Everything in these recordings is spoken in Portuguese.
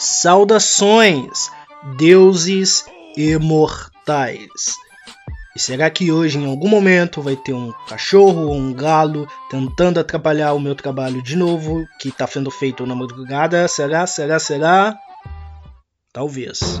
Saudações, deuses imortais. E será que hoje, em algum momento, vai ter um cachorro ou um galo tentando atrapalhar o meu trabalho de novo, que está sendo feito na madrugada? Será, será, será? Talvez.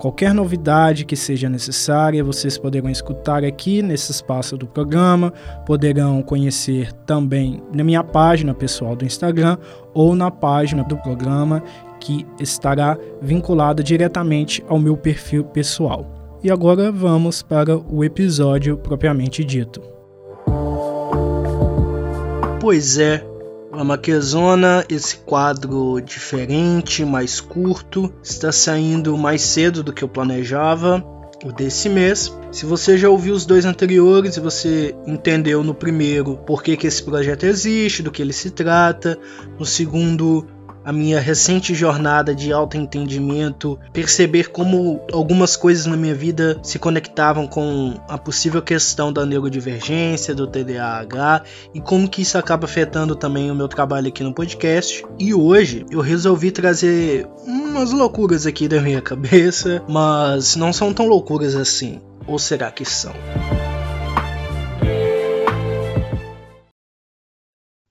Qualquer novidade que seja necessária, vocês poderão escutar aqui nesse espaço do programa, poderão conhecer também na minha página pessoal do Instagram ou na página do programa que estará vinculada diretamente ao meu perfil pessoal. E agora vamos para o episódio propriamente dito. Pois é, a Maquezona, esse quadro diferente, mais curto, está saindo mais cedo do que eu planejava, o desse mês. Se você já ouviu os dois anteriores e você entendeu no primeiro por que, que esse projeto existe, do que ele se trata, no segundo a minha recente jornada de autoentendimento, perceber como algumas coisas na minha vida se conectavam com a possível questão da neurodivergência, do TDAH e como que isso acaba afetando também o meu trabalho aqui no podcast. E hoje eu resolvi trazer umas loucuras aqui da minha cabeça, mas não são tão loucuras assim. Ou será que são?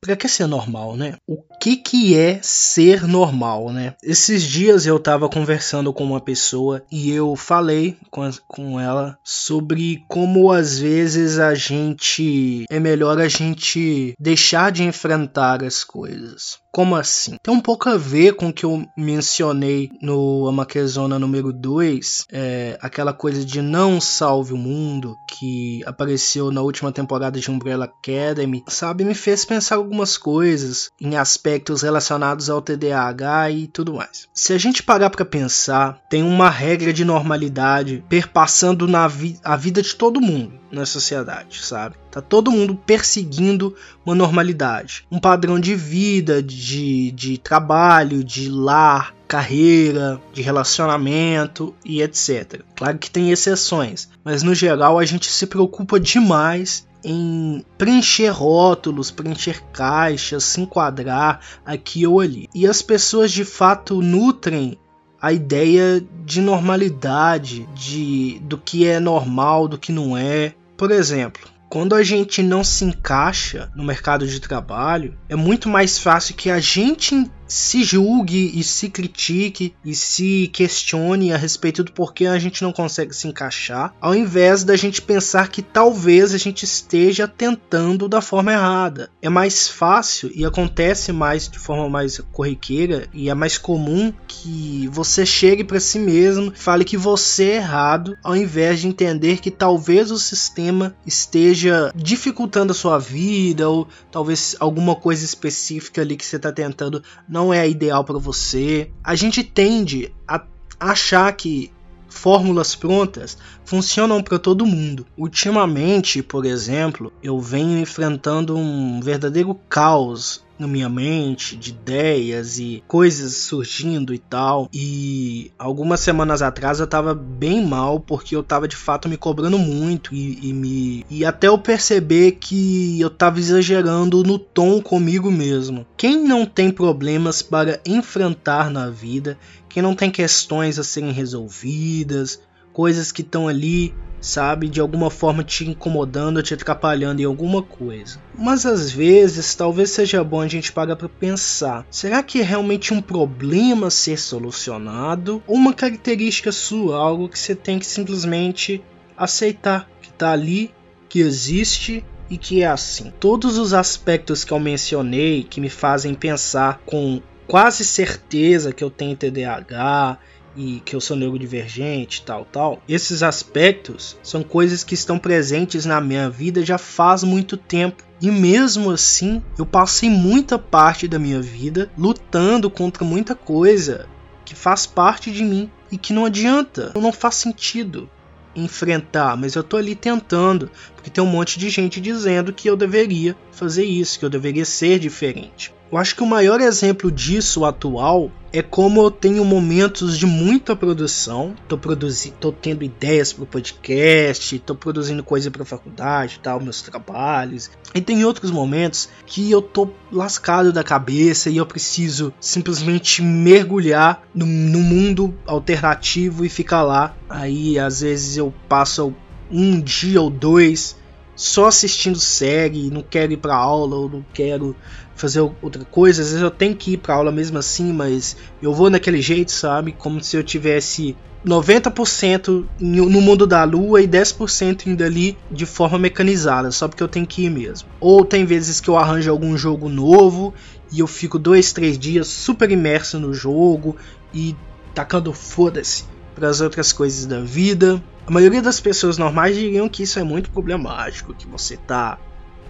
Pra que ser normal, né? O que que é ser normal, né? Esses dias eu tava conversando com uma pessoa e eu falei com, com ela sobre como às vezes a gente é melhor a gente deixar de enfrentar as coisas. Como assim? Tem um pouco a ver com o que eu mencionei no Amaquezona número 2, é, aquela coisa de não salve o mundo, que apareceu na última temporada de Umbrella Academy, sabe? Me fez pensar algumas coisas em aspectos relacionados ao TDAH e tudo mais. Se a gente parar para pensar, tem uma regra de normalidade perpassando na vi a vida de todo mundo na sociedade, sabe? Tá todo mundo perseguindo uma normalidade, um padrão de vida, de, de trabalho, de lar, carreira, de relacionamento e etc. Claro que tem exceções, mas no geral a gente se preocupa demais em preencher rótulos, preencher caixas, se enquadrar aqui ou ali. E as pessoas de fato nutrem a ideia de normalidade, de do que é normal, do que não é. Por exemplo, quando a gente não se encaixa no mercado de trabalho, é muito mais fácil que a gente se julgue e se critique e se questione a respeito do porquê a gente não consegue se encaixar, ao invés da gente pensar que talvez a gente esteja tentando da forma errada. É mais fácil e acontece mais de forma mais corriqueira e é mais comum que você chegue para si mesmo, fale que você é errado, ao invés de entender que talvez o sistema esteja dificultando a sua vida ou talvez alguma coisa específica ali que você está tentando não não é ideal para você. A gente tende a achar que fórmulas prontas funcionam para todo mundo. Ultimamente, por exemplo, eu venho enfrentando um verdadeiro caos na minha mente de ideias e coisas surgindo e tal. E algumas semanas atrás eu tava bem mal porque eu tava de fato me cobrando muito e, e me e até eu perceber que eu tava exagerando no tom comigo mesmo. Quem não tem problemas para enfrentar na vida, quem não tem questões a serem resolvidas, coisas que estão ali sabe, de alguma forma te incomodando, te atrapalhando em alguma coisa. Mas às vezes, talvez seja bom a gente parar para pensar: será que é realmente um problema ser solucionado ou uma característica sua, algo que você tem que simplesmente aceitar que está ali, que existe e que é assim. Todos os aspectos que eu mencionei que me fazem pensar com quase certeza que eu tenho TDAH, e que eu sou neurodivergente, tal, tal. Esses aspectos são coisas que estão presentes na minha vida já faz muito tempo. E mesmo assim, eu passei muita parte da minha vida lutando contra muita coisa que faz parte de mim e que não adianta, não faz sentido enfrentar, mas eu tô ali tentando, porque tem um monte de gente dizendo que eu deveria fazer isso, que eu deveria ser diferente. Eu acho que o maior exemplo disso atual é como eu tenho momentos de muita produção, tô produzindo, tô tendo ideias para o podcast, tô produzindo coisa para faculdade, tal, meus trabalhos. E tem outros momentos que eu tô lascado da cabeça e eu preciso simplesmente mergulhar no, no mundo alternativo e ficar lá. Aí às vezes eu passo um dia ou dois só assistindo série, não quero ir para aula ou não quero fazer outra coisa. Às vezes eu tenho que ir para aula mesmo assim, mas eu vou naquele jeito, sabe? Como se eu tivesse 90% no mundo da lua e 10% indo ali de forma mecanizada, só porque eu tenho que ir mesmo. Ou tem vezes que eu arranjo algum jogo novo e eu fico dois, três dias super imerso no jogo e tacando foda-se para as outras coisas da vida. A maioria das pessoas normais diriam que isso é muito problemático, que você tá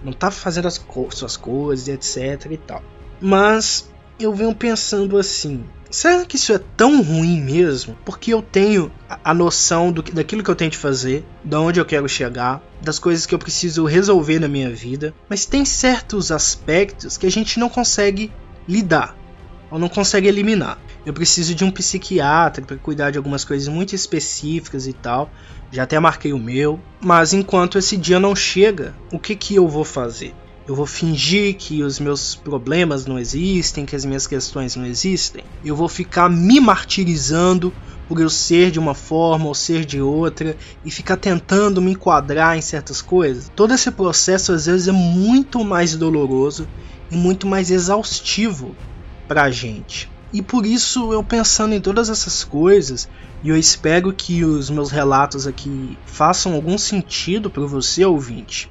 não tá fazendo as co suas coisas, etc e tal. Mas eu venho pensando assim, será que isso é tão ruim mesmo? Porque eu tenho a noção do, daquilo que eu tenho de fazer, de onde eu quero chegar, das coisas que eu preciso resolver na minha vida, mas tem certos aspectos que a gente não consegue lidar ou não consegue eliminar eu preciso de um psiquiatra para cuidar de algumas coisas muito específicas e tal. Já até marquei o meu, mas enquanto esse dia não chega, o que que eu vou fazer? Eu vou fingir que os meus problemas não existem, que as minhas questões não existem. Eu vou ficar me martirizando por eu ser de uma forma ou ser de outra e ficar tentando me enquadrar em certas coisas. Todo esse processo às vezes é muito mais doloroso e muito mais exaustivo para a gente. E por isso eu pensando em todas essas coisas, e eu espero que os meus relatos aqui façam algum sentido para você ouvinte.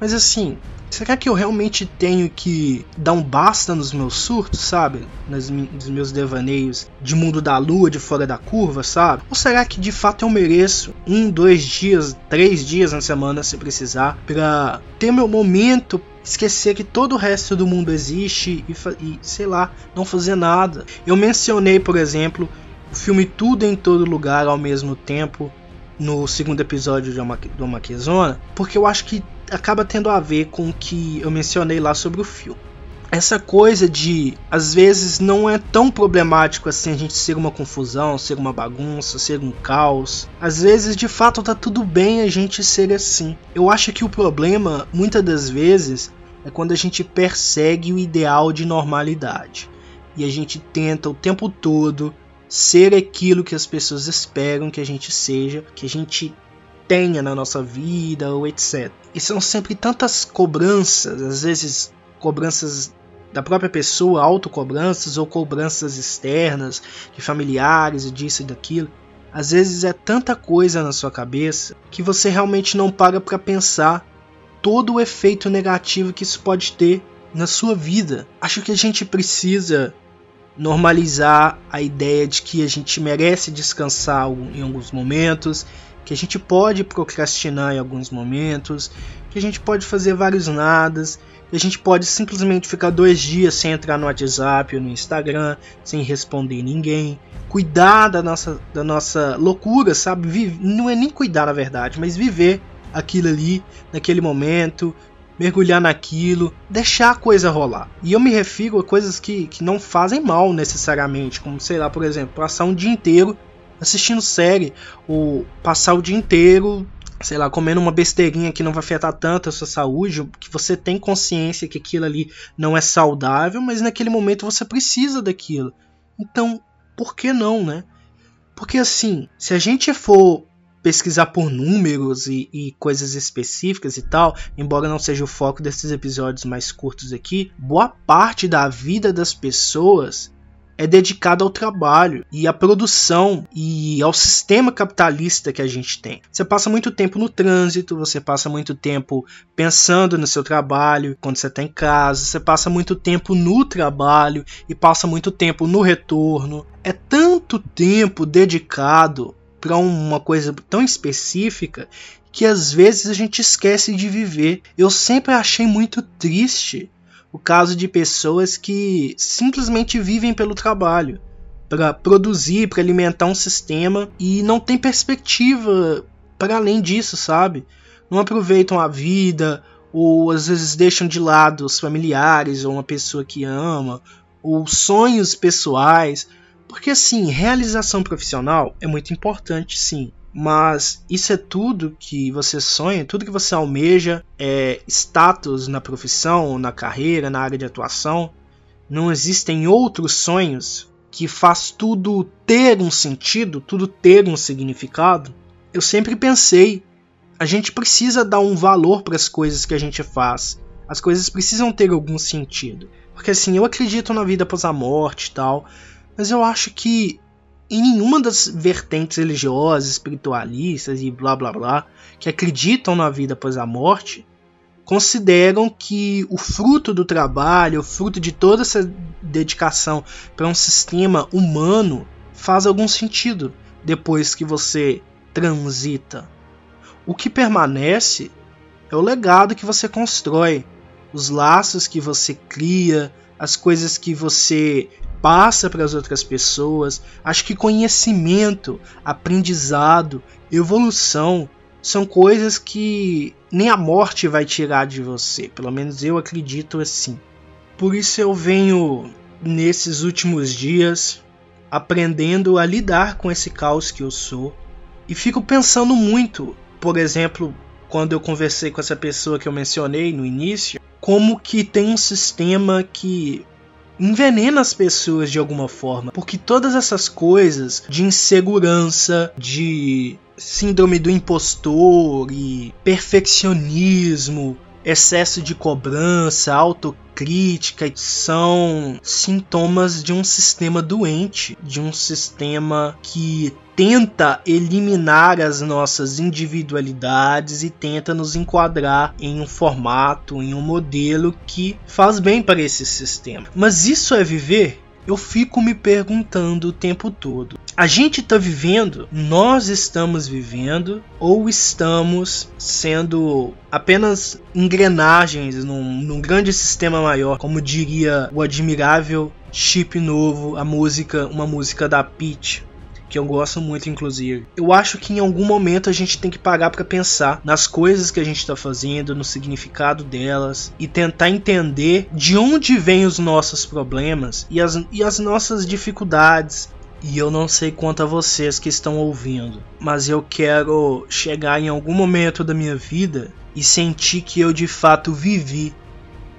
Mas assim, será que eu realmente tenho que dar um basta nos meus surtos, sabe? Nas, nos meus devaneios de mundo da lua, de fora da curva, sabe? Ou será que de fato eu mereço um, dois dias, três dias na semana, se precisar, para ter meu momento esquecer que todo o resto do mundo existe e, e, sei lá, não fazer nada. Eu mencionei, por exemplo, o filme Tudo em Todo Lugar ao mesmo tempo no segundo episódio do Maquezona, porque eu acho que acaba tendo a ver com o que eu mencionei lá sobre o filme. Essa coisa de, às vezes, não é tão problemático assim a gente ser uma confusão, ser uma bagunça, ser um caos. Às vezes, de fato, tá tudo bem a gente ser assim. Eu acho que o problema, muitas das vezes, é quando a gente persegue o ideal de normalidade e a gente tenta o tempo todo ser aquilo que as pessoas esperam que a gente seja, que a gente tenha na nossa vida ou etc. E são sempre tantas cobranças, às vezes cobranças da própria pessoa, autocobranças ou cobranças externas de familiares e disso e daquilo. Às vezes é tanta coisa na sua cabeça que você realmente não para para pensar todo o efeito negativo que isso pode ter na sua vida. Acho que a gente precisa normalizar a ideia de que a gente merece descansar em alguns momentos, que a gente pode procrastinar em alguns momentos, que a gente pode fazer vários nadas, que a gente pode simplesmente ficar dois dias sem entrar no WhatsApp ou no Instagram, sem responder ninguém. Cuidar da nossa, da nossa loucura, sabe? Vive, não é nem cuidar na verdade, mas viver aquilo ali naquele momento, mergulhar naquilo, deixar a coisa rolar. E eu me refiro a coisas que, que não fazem mal necessariamente, como sei lá, por exemplo, passar um dia inteiro assistindo série, ou passar o dia inteiro, sei lá, comendo uma besteirinha que não vai afetar tanto a sua saúde, que você tem consciência que aquilo ali não é saudável, mas naquele momento você precisa daquilo. Então, por que não, né? Porque assim, se a gente for pesquisar por números e, e, coisas específicas e tal, embora não seja o foco desses episódios mais curtos aqui, boa parte da vida das pessoas é dedicada ao trabalho e à produção e ao sistema capitalista que a gente tem. Você passa muito tempo no trânsito, você passa muito tempo pensando no seu trabalho quando você está em casa, você passa muito tempo no trabalho e passa muito tempo no retorno. É tanto tempo dedicado para uma coisa tão específica que às vezes a gente esquece de viver. Eu sempre achei muito triste o caso de pessoas que simplesmente vivem pelo trabalho, para produzir, para alimentar um sistema e não tem perspectiva para além disso, sabe? Não aproveitam a vida ou às vezes deixam de lado os familiares ou uma pessoa que ama, ou sonhos pessoais, porque assim, realização profissional é muito importante, sim. Mas isso é tudo que você sonha, tudo que você almeja, é status na profissão, na carreira, na área de atuação. Não existem outros sonhos que faz tudo ter um sentido, tudo ter um significado. Eu sempre pensei, a gente precisa dar um valor para as coisas que a gente faz. As coisas precisam ter algum sentido. Porque assim, eu acredito na vida após a morte e tal, mas eu acho que em nenhuma das vertentes religiosas, espiritualistas e blá blá blá que acreditam na vida após a morte consideram que o fruto do trabalho, o fruto de toda essa dedicação para um sistema humano faz algum sentido depois que você transita. O que permanece é o legado que você constrói, os laços que você cria, as coisas que você passa para as outras pessoas. Acho que conhecimento, aprendizado, evolução são coisas que nem a morte vai tirar de você. Pelo menos eu acredito assim. Por isso eu venho nesses últimos dias aprendendo a lidar com esse caos que eu sou e fico pensando muito, por exemplo, quando eu conversei com essa pessoa que eu mencionei no início, como que tem um sistema que envenena as pessoas de alguma forma, porque todas essas coisas de insegurança, de síndrome do impostor e perfeccionismo, excesso de cobrança, autocrítica são sintomas de um sistema doente, de um sistema que tenta eliminar as nossas individualidades e tenta nos enquadrar em um formato, em um modelo que faz bem para esse sistema. Mas isso é viver? Eu fico me perguntando o tempo todo. A gente está vivendo, nós estamos vivendo, ou estamos sendo apenas engrenagens num, num grande sistema maior, como diria o admirável Chip Novo, a música, uma música da Peach que eu gosto muito, inclusive. Eu acho que em algum momento a gente tem que parar para pensar nas coisas que a gente está fazendo, no significado delas e tentar entender de onde vêm os nossos problemas e as, e as nossas dificuldades. E eu não sei quanto a vocês que estão ouvindo, mas eu quero chegar em algum momento da minha vida e sentir que eu de fato vivi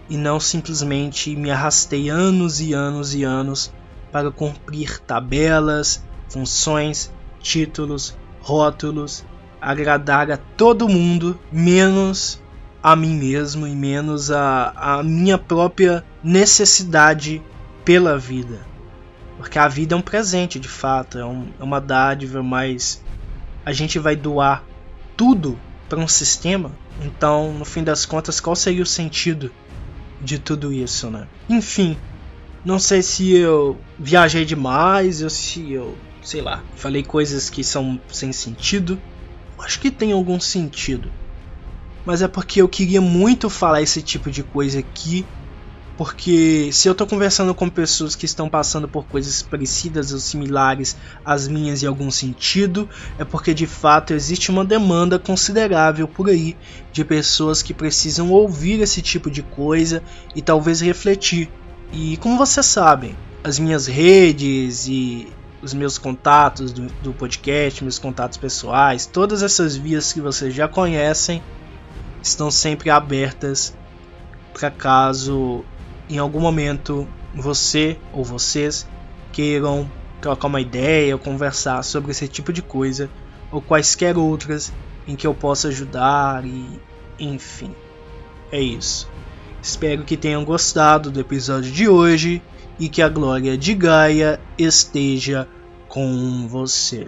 e não simplesmente me arrastei anos e anos e anos para cumprir tabelas funções, títulos, rótulos, agradar a todo mundo, menos a mim mesmo e menos a, a minha própria necessidade pela vida. Porque a vida é um presente, de fato, é, um, é uma dádiva, mas a gente vai doar tudo para um sistema. Então, no fim das contas, qual seria o sentido de tudo isso, né? Enfim, não sei se eu viajei demais ou se eu sei lá, falei coisas que são sem sentido. Acho que tem algum sentido. Mas é porque eu queria muito falar esse tipo de coisa aqui Porque se eu estou conversando com pessoas que estão passando por coisas parecidas ou similares às minhas em algum sentido, é porque de fato existe uma demanda considerável por aí de pessoas que precisam ouvir esse tipo de coisa e talvez refletir. E como vocês sabem, as minhas redes e os meus contatos do, do podcast, meus contatos pessoais, todas essas vias que vocês já conhecem estão sempre abertas para caso em algum momento você ou vocês queiram trocar uma ideia ou conversar sobre esse tipo de coisa ou quaisquer outras em que eu possa ajudar e enfim. É isso. Espero que tenham gostado do episódio de hoje e que a glória de Gaia esteja com você.